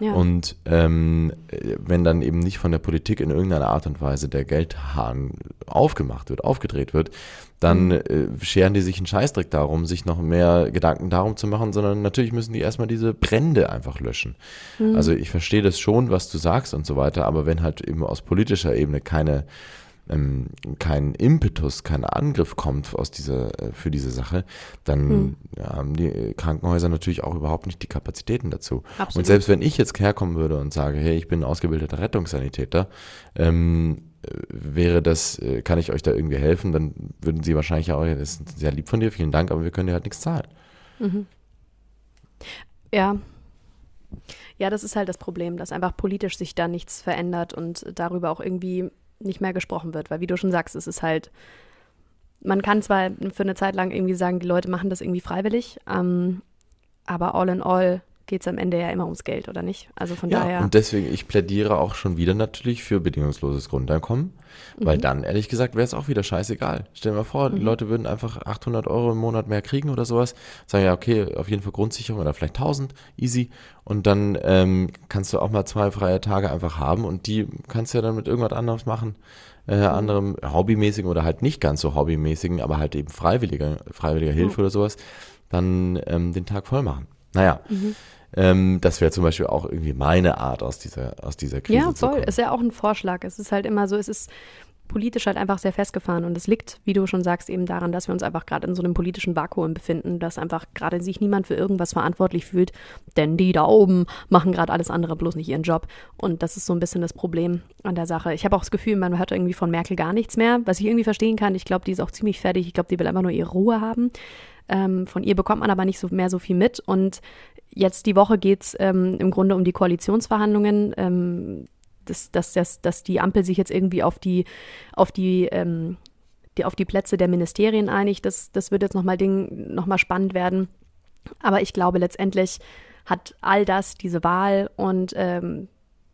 Ja. Und ähm, wenn dann eben nicht von der Politik in irgendeiner Art und Weise der Geldhahn aufgemacht wird, aufgedreht wird, dann mhm. äh, scheren die sich einen Scheißdreck darum, sich noch mehr Gedanken darum zu machen, sondern natürlich müssen die erstmal diese Brände einfach löschen. Mhm. Also ich verstehe das schon, was du sagst und so weiter, aber wenn halt eben aus politischer Ebene keine ähm, kein Impetus, kein Angriff kommt aus dieser, äh, für diese Sache, dann hm. ja, haben die Krankenhäuser natürlich auch überhaupt nicht die Kapazitäten dazu. Absolut. Und selbst wenn ich jetzt herkommen würde und sage, hey, ich bin ausgebildeter Rettungssanitäter, ähm, wäre das, äh, kann ich euch da irgendwie helfen, dann würden sie wahrscheinlich auch, das ist sehr lieb von dir, vielen Dank, aber wir können dir halt nichts zahlen. Mhm. Ja. Ja, das ist halt das Problem, dass einfach politisch sich da nichts verändert und darüber auch irgendwie nicht mehr gesprochen wird, weil wie du schon sagst, es ist halt, man kann zwar für eine Zeit lang irgendwie sagen, die Leute machen das irgendwie freiwillig, ähm, aber all in all geht es am Ende ja immer ums Geld, oder nicht? Also von ja, daher. Und deswegen, ich plädiere auch schon wieder natürlich für bedingungsloses Grundeinkommen, mhm. weil dann, ehrlich gesagt, wäre es auch wieder scheißegal. Stell dir mal vor, mhm. die Leute würden einfach 800 Euro im Monat mehr kriegen oder sowas, sagen ja, okay, auf jeden Fall Grundsicherung oder vielleicht 1000, easy. Und dann ähm, kannst du auch mal zwei freie Tage einfach haben und die kannst du ja dann mit irgendwas anderes machen. Äh, mhm. anderem hobbymäßigen oder halt nicht ganz so hobbymäßigen, aber halt eben freiwilliger, freiwilliger Hilfe oder sowas, dann ähm, den Tag voll machen. Naja, mhm. ähm, das wäre zum Beispiel auch irgendwie meine Art aus dieser, aus dieser Krise. Ja, voll. Ist ja auch ein Vorschlag. Es ist halt immer so, es ist politisch halt einfach sehr festgefahren und es liegt, wie du schon sagst, eben daran, dass wir uns einfach gerade in so einem politischen Vakuum befinden, dass einfach gerade sich niemand für irgendwas verantwortlich fühlt, denn die da oben machen gerade alles andere, bloß nicht ihren Job und das ist so ein bisschen das Problem an der Sache. Ich habe auch das Gefühl, man hört irgendwie von Merkel gar nichts mehr, was ich irgendwie verstehen kann. Ich glaube, die ist auch ziemlich fertig. Ich glaube, die will einfach nur ihre Ruhe haben. Ähm, von ihr bekommt man aber nicht so mehr so viel mit. Und jetzt die Woche geht es ähm, im Grunde um die Koalitionsverhandlungen. Ähm, dass, dass, dass, dass die Ampel sich jetzt irgendwie auf die, auf die, ähm, die, auf die Plätze der Ministerien einigt. Das, das wird jetzt nochmal noch spannend werden. Aber ich glaube, letztendlich hat all das, diese Wahl und ähm,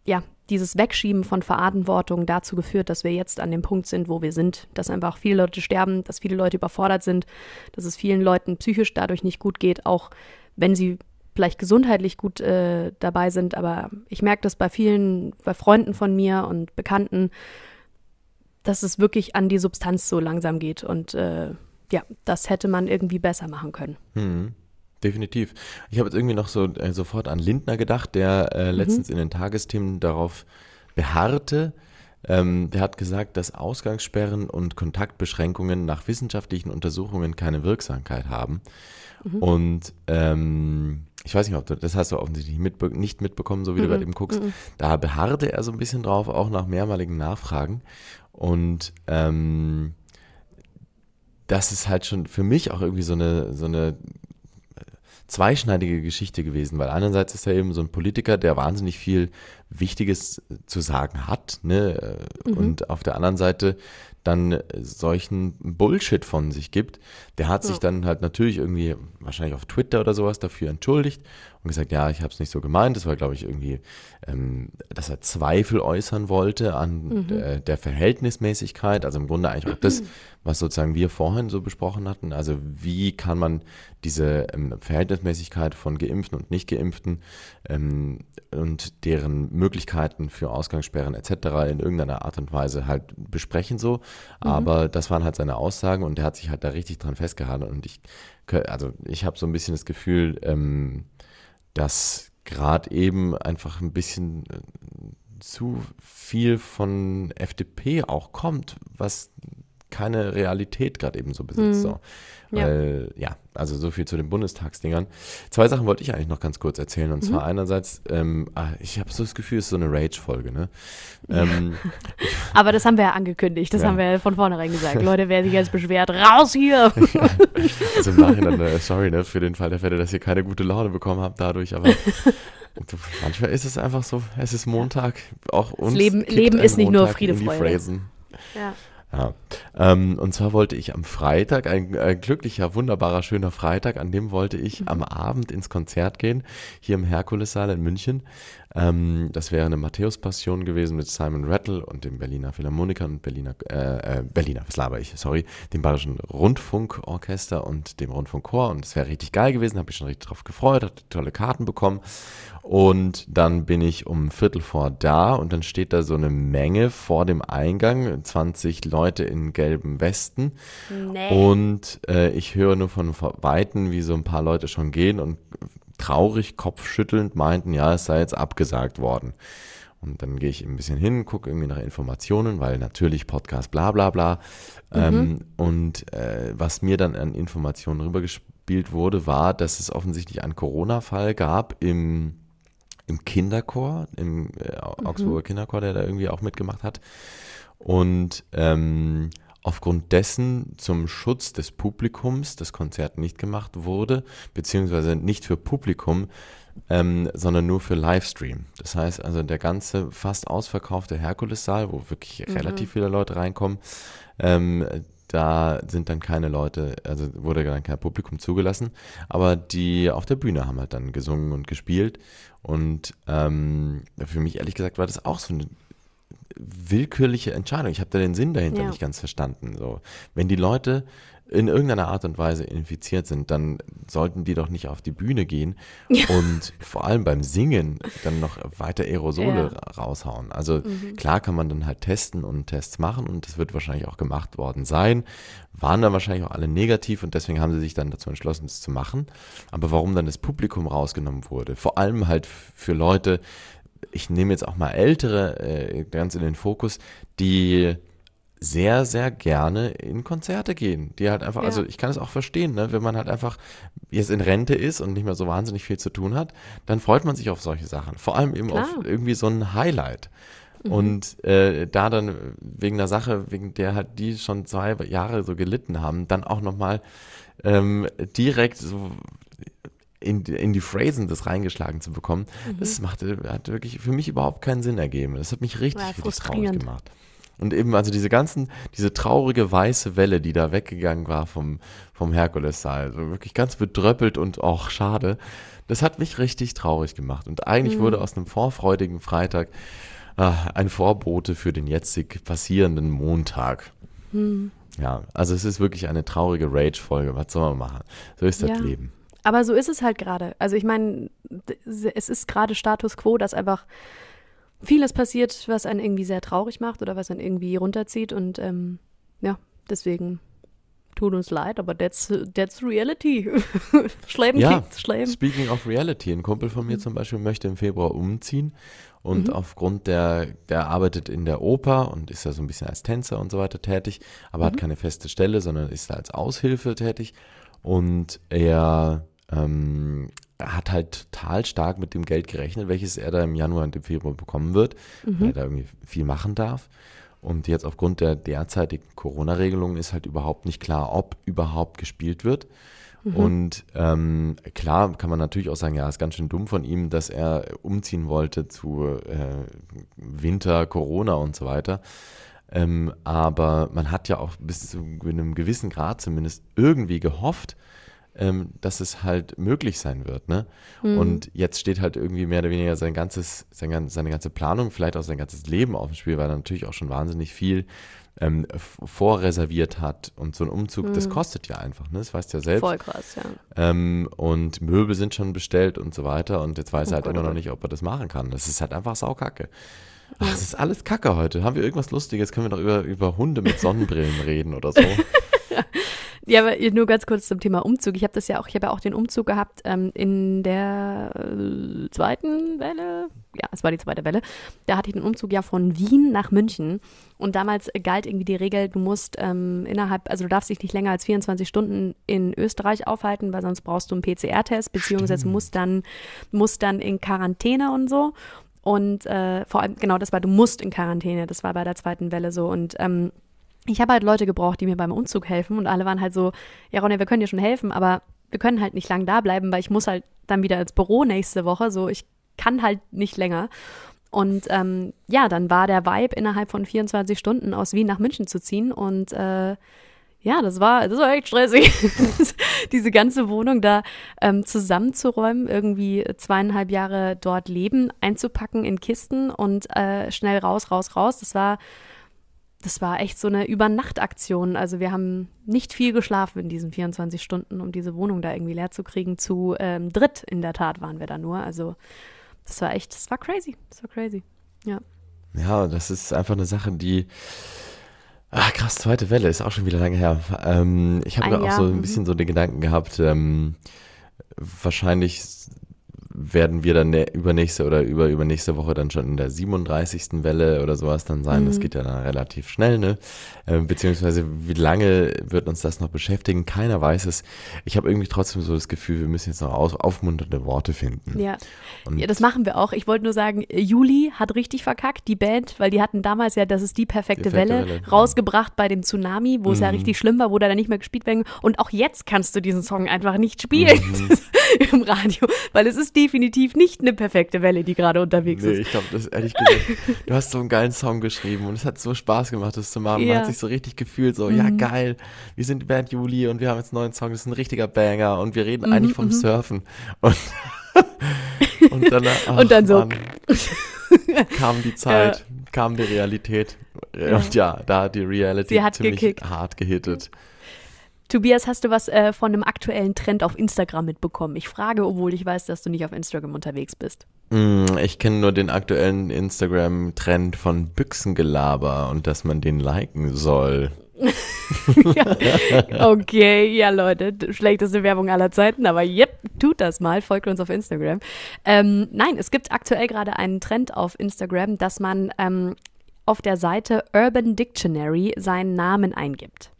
ja, dieses Wegschieben von Verantwortung dazu geführt, dass wir jetzt an dem Punkt sind, wo wir sind, dass einfach viele Leute sterben, dass viele Leute überfordert sind, dass es vielen Leuten psychisch dadurch nicht gut geht, auch wenn sie vielleicht gesundheitlich gut äh, dabei sind. Aber ich merke das bei vielen, bei Freunden von mir und Bekannten, dass es wirklich an die Substanz so langsam geht. Und äh, ja, das hätte man irgendwie besser machen können. Hm. Definitiv. Ich habe jetzt irgendwie noch so äh, sofort an Lindner gedacht, der äh, mhm. letztens mhm. in den Tagesthemen darauf beharrte. Ähm, der hat gesagt, dass Ausgangssperren und Kontaktbeschränkungen nach wissenschaftlichen Untersuchungen keine Wirksamkeit haben. Mhm. Und ähm, ich weiß nicht, ob du, das hast du offensichtlich mitbe nicht mitbekommen, so wie mhm. du gerade eben guckst. Mhm. Da beharrte er so ein bisschen drauf, auch nach mehrmaligen Nachfragen. Und ähm, das ist halt schon für mich auch irgendwie so eine, so eine zweischneidige Geschichte gewesen, weil einerseits ist er eben so ein Politiker, der wahnsinnig viel Wichtiges zu sagen hat, ne? Mhm. Und auf der anderen Seite dann solchen Bullshit von sich gibt. Der hat ja. sich dann halt natürlich irgendwie, wahrscheinlich auf Twitter oder sowas, dafür entschuldigt und gesagt, ja, ich habe es nicht so gemeint. Das war, glaube ich, irgendwie, ähm, dass er Zweifel äußern wollte an mhm. der, der, Verhältnismäßigkeit. Also im Grunde eigentlich auch das, (clears throat) was sozusagen wir vorhin so besprochen hatten. Also wie kann man diese ähm, Verhältnismäßigkeit von Geimpften und Nicht-Geimpften ähm, und deren Möglichkeiten für Ausgangssperren etc. in irgendeiner Art und Weise halt besprechen so. Aber das waren halt seine Aussagen und der hat sich halt da richtig dran festgehalten. Und ich, also ich habe so ein bisschen das Gefühl, ähm, dass gerade eben einfach ein bisschen äh, zu viel von FDP auch kommt, was keine Realität gerade eben so besitzt. Mhm. So. Weil, ja. ja. also so viel zu den Bundestagsdingern. Zwei Sachen wollte ich eigentlich noch ganz kurz erzählen. Und mhm. zwar einerseits, ähm, ah, ich habe so das Gefühl, es ist so eine Rage-Folge, ne? Ähm, (laughs) Aber das haben wir ja angekündigt, das ja. haben wir ja von vornherein gesagt. (laughs) Leute, wer sich jetzt beschwert, raus hier! (laughs) also im Nachhinein, äh, sorry, ne, für den Fall der Fälle, dass ihr keine gute Laune bekommen habt dadurch, aber manchmal ist es einfach so, es ist Montag, auch uns. Das Leben, Leben ist nicht nur Friede, Freude. Ja. Ja. Ähm, und zwar wollte ich am Freitag, ein, ein, glücklicher, wunderbarer, schöner Freitag, an dem wollte ich mhm. am Abend ins Konzert gehen, hier im Herkulessaal in München. Ähm, das wäre eine Matthäus-Passion gewesen mit Simon Rattle und dem Berliner Philharmoniker und Berliner, äh, äh, Berliner, was laber ich, sorry, dem Bayerischen Rundfunkorchester und dem Rundfunkchor. Und es wäre richtig geil gewesen, habe ich schon richtig drauf gefreut, hatte tolle Karten bekommen. Und dann bin ich um Viertel vor da und dann steht da so eine Menge vor dem Eingang, 20 Leute in gelben Westen. Nee. Und äh, ich höre nur von Weitem, wie so ein paar Leute schon gehen und traurig, kopfschüttelnd meinten, ja, es sei jetzt abgesagt worden. Und dann gehe ich ein bisschen hin, gucke irgendwie nach Informationen, weil natürlich Podcast, bla bla bla. Mhm. Ähm, und äh, was mir dann an Informationen rübergespielt wurde, war, dass es offensichtlich einen Corona-Fall gab im im Kinderchor, im äh, Augsburger mhm. Kinderchor, der da irgendwie auch mitgemacht hat. Und ähm, aufgrund dessen zum Schutz des Publikums das Konzert nicht gemacht wurde, beziehungsweise nicht für Publikum, ähm, sondern nur für Livestream. Das heißt also, der ganze fast ausverkaufte Herkulessaal, wo wirklich mhm. relativ viele Leute reinkommen, ähm, da sind dann keine Leute, also wurde dann kein Publikum zugelassen, aber die auf der Bühne haben halt dann gesungen und gespielt. Und ähm, für mich ehrlich gesagt war das auch so eine willkürliche Entscheidung. Ich habe da den Sinn dahinter ja. nicht ganz verstanden. So, wenn die Leute in irgendeiner Art und Weise infiziert sind, dann sollten die doch nicht auf die Bühne gehen ja. und vor allem beim Singen dann noch weiter Aerosole ja. raushauen. Also mhm. klar kann man dann halt testen und Tests machen und das wird wahrscheinlich auch gemacht worden sein. Waren dann wahrscheinlich auch alle negativ und deswegen haben sie sich dann dazu entschlossen, das zu machen. Aber warum dann das Publikum rausgenommen wurde, vor allem halt für Leute, ich nehme jetzt auch mal ältere äh, ganz in den Fokus, die sehr, sehr gerne in Konzerte gehen. Die halt einfach, ja. also ich kann es auch verstehen, ne? wenn man halt einfach jetzt in Rente ist und nicht mehr so wahnsinnig viel zu tun hat, dann freut man sich auf solche Sachen. Vor allem eben Klar. auf irgendwie so ein Highlight. Mhm. Und äh, da dann wegen der Sache, wegen der halt die schon zwei Jahre so gelitten haben, dann auch nochmal ähm, direkt so in, in die Phrasen das reingeschlagen zu bekommen, mhm. das macht, hat wirklich für mich überhaupt keinen Sinn ergeben. Das hat mich richtig, richtig traurig gemacht. Und eben, also diese ganzen, diese traurige weiße Welle, die da weggegangen war vom, vom Herkulessaal, also wirklich ganz bedröppelt und auch schade, das hat mich richtig traurig gemacht. Und eigentlich mhm. wurde aus einem vorfreudigen Freitag äh, ein Vorbote für den jetzig passierenden Montag. Mhm. Ja, also es ist wirklich eine traurige Rage-Folge. Was soll man machen? So ist das ja. Leben. Aber so ist es halt gerade. Also ich meine, es ist gerade Status quo, dass einfach vieles passiert, was einen irgendwie sehr traurig macht oder was einen irgendwie runterzieht. Und ähm, ja, deswegen tut uns leid, aber that's, that's reality. (laughs) Schleiben ja, kickt, Schleiben. Speaking of reality, ein Kumpel von mir mhm. zum Beispiel möchte im Februar umziehen und mhm. aufgrund der, der arbeitet in der Oper und ist da so ein bisschen als Tänzer und so weiter tätig, aber mhm. hat keine feste Stelle, sondern ist da als Aushilfe tätig und er ähm, hat halt total stark mit dem Geld gerechnet, welches er da im Januar und im Februar bekommen wird, mhm. weil er da irgendwie viel machen darf. Und jetzt aufgrund der derzeitigen Corona-Regelung ist halt überhaupt nicht klar, ob überhaupt gespielt wird. Mhm. Und ähm, klar kann man natürlich auch sagen, ja, ist ganz schön dumm von ihm, dass er umziehen wollte zu äh, Winter, Corona und so weiter. Ähm, aber man hat ja auch bis zu einem gewissen Grad zumindest irgendwie gehofft, ähm, dass es halt möglich sein wird. Ne? Und jetzt steht halt irgendwie mehr oder weniger sein ganzes, sein, seine ganze Planung, vielleicht auch sein ganzes Leben auf dem Spiel, weil er natürlich auch schon wahnsinnig viel ähm, vorreserviert hat. Und so ein Umzug, das kostet ja einfach, ne? Das weißt du ja selbst. Voll krass, ja. Ähm, und Möbel sind schon bestellt und so weiter. Und jetzt weiß Oh er halt Gott, immer oh noch nicht, ob er das machen kann. Das ist halt einfach saukacke. Ach, es ist alles Kacke heute. Haben wir irgendwas Lustiges? Können wir doch über, über Hunde mit Sonnenbrillen reden oder so? (laughs) (laughs) Ja, aber nur ganz kurz zum Thema Umzug. Ich habe das ja auch, ich habe ja auch den Umzug gehabt ähm, in der äh, zweiten Welle. Ja, es war die zweite Welle. Da hatte ich den Umzug ja von Wien nach München. Und damals galt irgendwie die Regel, du musst ähm, innerhalb, also du darfst dich nicht länger als 24 Stunden in Österreich aufhalten, weil sonst brauchst du einen PCR-Test, beziehungsweise musst dann, musst dann in Quarantäne und so. Und äh, vor allem, genau, das war, du musst in Quarantäne, das war bei der zweiten Welle so. Und ähm, ich habe halt Leute gebraucht, die mir beim Umzug helfen und alle waren halt so, ja Ronja, wir können dir schon helfen, aber wir können halt nicht lang da bleiben, weil ich muss halt dann wieder ins Büro nächste Woche, so ich kann halt nicht länger. Und ähm, ja, dann war der Vibe innerhalb von 24 Stunden aus Wien nach München zu ziehen und äh, ja, das war, das war echt stressig. (laughs) Diese ganze Wohnung da ähm, zusammenzuräumen, irgendwie zweieinhalb Jahre dort leben, einzupacken in Kisten und äh, schnell raus, raus, raus. Das war, das war echt so eine Übernachtaktion. Also wir haben nicht viel geschlafen in diesen 24 Stunden, um diese Wohnung da irgendwie leer zu kriegen. Zu ähm, dritt in der Tat waren wir da nur. Also das war echt, das war crazy. Das war crazy. Ja. Ja, das ist einfach eine Sache, die. Ah, krass, zweite Welle ist auch schon wieder lange her. Ähm, ich habe mir auch Jahr, so ein mhm. bisschen so den Gedanken gehabt, ähm, wahrscheinlich werden wir dann ne- übernächste oder über übernächste Woche dann schon in der 37. Welle oder sowas dann sein. Mhm. Das geht ja dann relativ schnell, ne? Ähm, beziehungsweise wie lange wird uns das noch beschäftigen? Keiner weiß es. Ich habe irgendwie trotzdem so das Gefühl, wir müssen jetzt noch aufmunternde Worte finden. Ja. Und ja, das machen wir auch. Ich wollte nur sagen, Juli hat richtig verkackt, die Band, weil die hatten damals ja, das ist die perfekte, Die perfekte Welle, Welle, ja. rausgebracht bei dem Tsunami, wo es ja Mhm. richtig schlimm war, wo der dann nicht mehr gespielt werden. Und auch jetzt kannst du diesen Song einfach nicht spielen Mhm. (laughs) (laughs) im Radio, weil es ist definitiv nicht eine perfekte Welle, die gerade unterwegs Nee, ist. ich glaube, das ehrlich gesagt, (laughs) du hast so einen geilen Song geschrieben und es hat so Spaß gemacht, das zu machen. Man Ja. Mhm. hat sich so richtig gefühlt, so, ja geil, wir sind die Band Juli und wir haben jetzt einen neuen Song, das ist ein richtiger Banger und wir Mhm, reden eigentlich vom Surfen. Und, (laughs) und dann, ach, Und dann so. Mann, kam die Zeit, kam die Realität und ja, da hat die Reality ziemlich gekickt. hart gehittet. Tobias, hast du was äh, von einem aktuellen Trend auf Instagram mitbekommen? Ich frage, obwohl ich weiß, dass du nicht auf Instagram unterwegs bist. Mm, Ich kenne nur den aktuellen Instagram-Trend von Büchsengelaber und dass man den liken soll. (laughs) Okay, ja Leute, schlechteste Werbung aller Zeiten, aber yep, tut das mal, folgt uns auf Instagram. Ähm, nein, es gibt aktuell gerade einen Trend auf Instagram, dass man ähm, auf der Seite Urban Dictionary seinen Namen eingibt.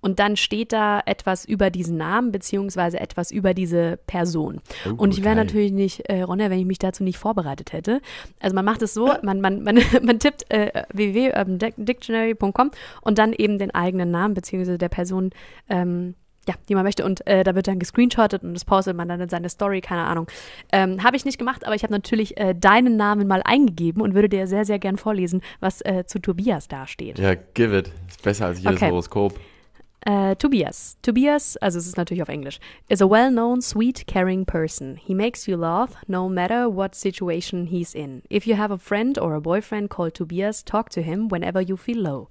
Und dann steht da etwas über diesen Namen beziehungsweise etwas über diese Person. Oh, Und ich wäre natürlich nicht, äh, Ronja, wenn ich mich dazu nicht vorbereitet hätte. Also man macht es so, man, man, man, (laughs) man tippt äh, www.urbandictionary.com und dann eben den eigenen Namen beziehungsweise der Person, ähm, ja, die man möchte. Und äh, da wird dann gescreenshottet und das postet man dann in seine Story, keine Ahnung. Ähm, habe ich nicht gemacht, aber ich habe natürlich äh, deinen Namen mal eingegeben und würde dir sehr, sehr gern vorlesen, was äh, zu Tobias dasteht. Ja, give it. Ist besser als jedes Okay. Horoskop. Uh, Tobias. Tobias, also es ist natürlich auf Englisch, is a well-known, sweet, caring person. He makes you laugh no matter what situation he's in. If you have a friend or a boyfriend called Tobias, talk to him whenever you feel low.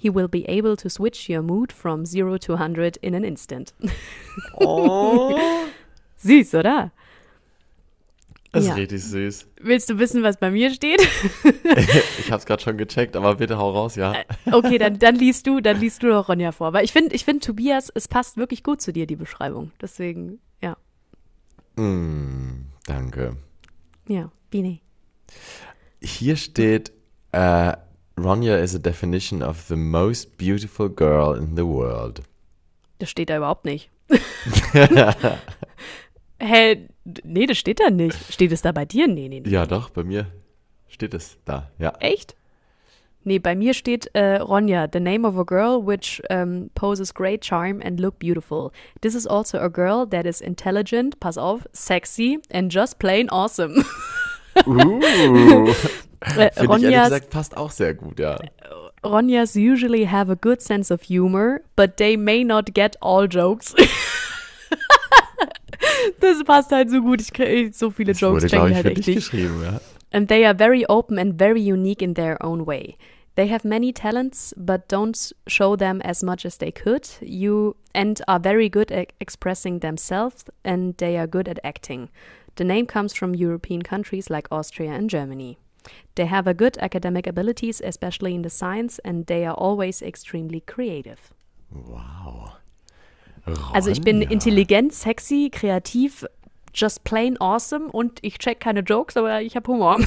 He will be able to switch your mood from zero to 100 in an instant. (laughs) Oh. Süß, oder? Das Ja. ist richtig süß. Willst du wissen, was bei mir steht? (laughs) Ich hab's gerade schon gecheckt, aber bitte hau raus, ja. Okay, dann, dann liest du, dann liest du doch Ronja vor. Weil ich finde, ich finde Tobias, es passt wirklich gut zu dir, die Beschreibung. Deswegen, ja. Mm, danke. Ja, Bine. Hier steht, äh, Ronja is a definition of the most beautiful girl in the world. Das steht da überhaupt nicht. (laughs) (laughs) Hä? Nee, das steht da nicht. Steht es da bei dir? Nee, nee, nee. Ja, doch, bei mir steht es da, ja. Echt? Nee, bei mir steht äh, Ronja, the name of a girl which um, poses great charm and look beautiful. This is also a girl that is intelligent, pass auf, sexy and just plain awesome. (laughs) Uh, Äh, Finde ich ehrlich Ronjas, gesagt passt auch sehr gut, ja. Ronjas usually have a good sense of humor, but they may not get all jokes. (laughs) (laughs) das passt halt so gut. Ich kriege so viele Das Jokes. wurde, glaube ich halt echt dich geschrieben, ja. And they are very open and very unique in their own way. They have many talents, but don't show them as much as they could. You and are very good at expressing themselves, and they are good at acting. The name comes from European countries like Austria and Germany. They have a good academic abilities, especially in the science, and they are always extremely creative. Wow. Also ich bin Ronja. intelligent, sexy, kreativ, just plain awesome und ich check keine Jokes, aber ich habe Humor. (laughs)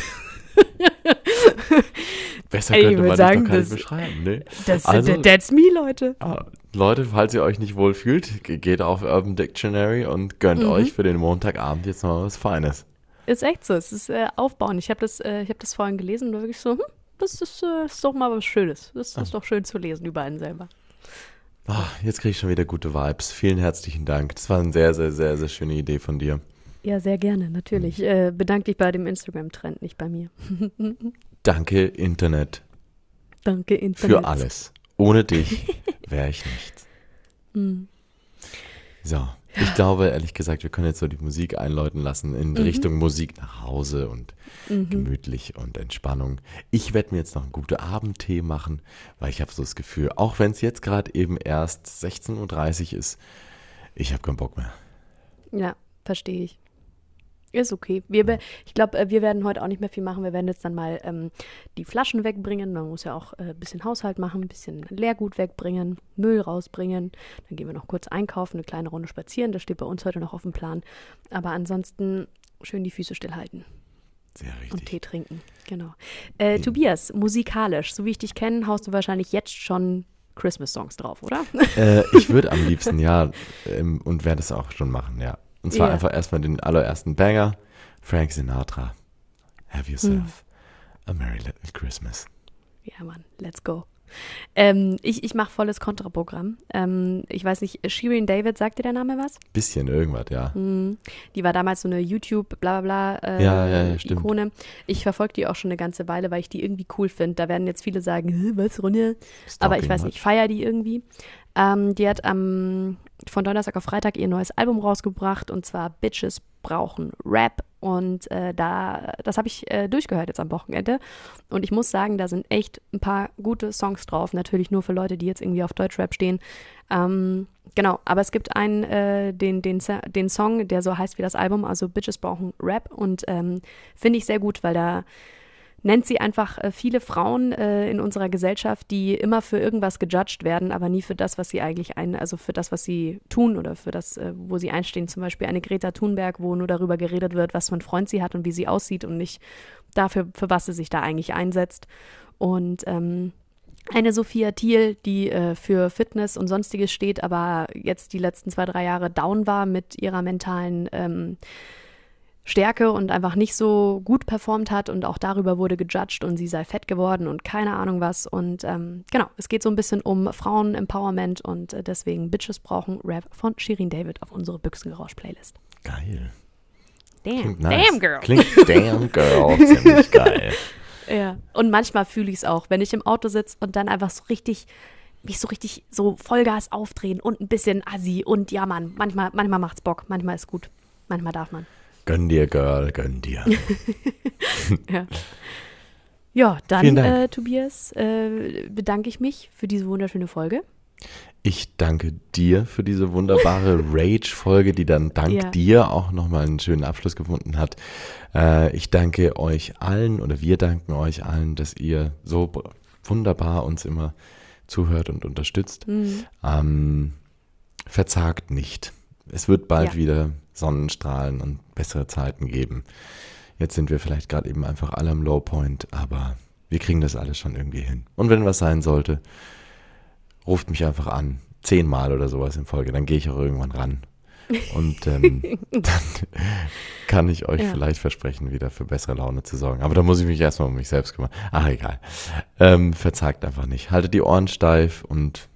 Besser könnte man sagen, dich doch gar das- nicht beschreiben, ne? Das, Also- that's me, Leute. Ah, Leute, falls ihr euch nicht wohl fühlt, ge- geht auf Urban Dictionary und gönnt Mhm. euch für den Montagabend jetzt noch was Feines. Ist echt so. Es ist äh, aufbauen. Ich habe das, äh, ich hab das vorhin gelesen und war wirklich so, hm, das ist, äh, ist doch mal was Schönes. Das ist doch schön zu lesen über einen selber. Ah, jetzt kriege ich schon wieder gute Vibes. Vielen herzlichen Dank. Das war eine sehr, sehr, sehr, sehr schöne Idee von dir. Ja, sehr gerne, natürlich. Äh, bedank dich bei dem Instagram-Trend, nicht bei mir. (laughs) Danke, Internet, Danke, Internet. für alles. Ohne dich (laughs) wäre ich nichts. Mhm. So, ich glaube, ehrlich gesagt, wir können jetzt so die Musik einläuten lassen in Mhm. Richtung Musik nach Hause und gemütlich und Entspannung. Ich werde mir jetzt noch einen guten Abendtee machen, weil ich habe so das Gefühl, auch wenn es jetzt gerade eben erst 16.30 Uhr ist, ich habe keinen Bock mehr. Ja, verstehe ich. Ist okay. Wir, ich glaube, äh, wir werden heute auch nicht mehr viel machen. Wir werden jetzt dann mal ähm, die Flaschen wegbringen. Man muss ja auch äh, ein bisschen Haushalt machen, ein bisschen Leergut wegbringen, Müll rausbringen. Dann gehen wir noch kurz einkaufen, eine kleine Runde spazieren. Das steht bei uns heute noch auf dem Plan. Aber ansonsten schön die Füße stillhalten Sehr und richtig. Tee trinken. Genau. Äh, Tobias, musikalisch, so wie ich dich kenne, haust du wahrscheinlich jetzt schon Christmas-Songs drauf, oder? Äh, ich würde am liebsten ja ähm, und werde es auch schon machen, ja. Und zwar Ja. einfach erstmal den allerersten Banger, Frank Sinatra. Have yourself a Merry Little Christmas. Ja, Mann, let's go. Ähm, ich ich mache volles Kontraprogramm. Ähm, ich weiß nicht, Shirin David, sagt dir der Name was? Bisschen irgendwas, ja. Hm, Die war damals so eine YouTube, bla bla bla, äh, Ja, ja, ja. Ikone. Ich verfolge die auch schon eine ganze Weile, weil ich die irgendwie cool finde. Da werden jetzt viele sagen, "Hä, was, Ronja? Aber ich weiß nicht, ich feiere die irgendwie. Ähm, die hat am, von Donnerstag auf Freitag ihr neues Album rausgebracht und zwar Bitches brauchen Rap. Und äh, da, das habe ich äh, durchgehört jetzt am Wochenende. Und ich muss sagen, da sind echt ein paar gute Songs drauf. Natürlich nur für Leute, die jetzt irgendwie auf Deutschrap stehen. Ähm, genau, aber es gibt einen, äh, den, den, den Song, der so heißt wie das Album, also Bitches brauchen Rap. Und ähm, finde ich sehr gut, weil da nennt sie einfach äh, viele Frauen äh, in unserer Gesellschaft, die immer für irgendwas gejudged werden, aber nie für das, was sie eigentlich ein, also für das, was sie tun oder für das, äh, wo sie einstehen. Zum Beispiel eine Greta Thunberg, wo nur darüber geredet wird, was für ein Freund sie hat und wie sie aussieht und nicht dafür, für was sie sich da eigentlich einsetzt. Und ähm, eine Sophia Thiel, die äh, für Fitness und sonstiges steht, aber jetzt die letzten zwei, drei Jahre down war mit ihrer mentalen ähm, Stärke und einfach nicht so gut performt hat und auch darüber wurde gejudged und sie sei fett geworden und keine Ahnung was. Und ähm, genau, es geht so ein bisschen um Frauen-Empowerment und äh, deswegen Bitches brauchen Rap von Shirin David auf unsere Büchsengeräusch-Playlist. Geil. Damn, Klingt nice. damn girl. Klingt (laughs) damn girl. Ziemlich geil. (laughs) Ja. Und manchmal fühle ich es auch, wenn ich im Auto sitze und dann einfach so richtig, mich so richtig so Vollgas aufdrehen und ein bisschen assi und ja, Mann, manchmal, manchmal macht's Bock, manchmal ist gut, manchmal darf man. Gönn dir, Girl, gönn dir. (laughs) Ja. Ja, dann, äh, Tobias, äh, bedanke ich mich für diese wunderschöne Folge. Ich danke dir für diese wunderbare (laughs) Rage-Folge, die dann dank Ja. dir auch nochmal einen schönen Abschluss gefunden hat. Äh, ich danke euch allen oder wir danken euch allen, dass ihr so wunderbar uns immer zuhört und unterstützt. Mhm. Ähm, verzagt nicht. Es wird bald Ja. wieder Sonnenstrahlen und bessere Zeiten geben. Jetzt sind wir vielleicht gerade eben einfach alle am Lowpoint, aber wir kriegen das alles schon irgendwie hin. Und wenn was sein sollte, ruft mich einfach an. Zehnmal oder sowas in Folge, dann gehe ich auch irgendwann ran. Und ähm, (laughs) dann kann ich euch Ja. vielleicht versprechen, wieder für bessere Laune zu sorgen. Aber da muss ich mich erstmal um mich selbst kümmern. Ach, egal. Ähm, verzagt einfach nicht. Haltet die Ohren steif und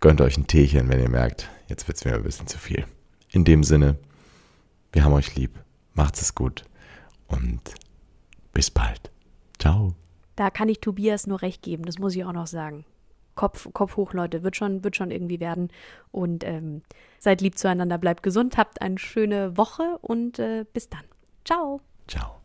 gönnt euch ein Teechen, wenn ihr merkt, jetzt wird es mir ein bisschen zu viel. In dem Sinne, wir haben euch lieb. Macht's es gut und bis bald. Ciao. Da kann ich Tobias nur recht geben, das muss ich auch noch sagen. Kopf, Kopf hoch, Leute, wird schon, wird schon irgendwie werden. Und ähm, seid lieb zueinander, bleibt gesund, habt eine schöne Woche und äh, bis dann. Ciao. Ciao.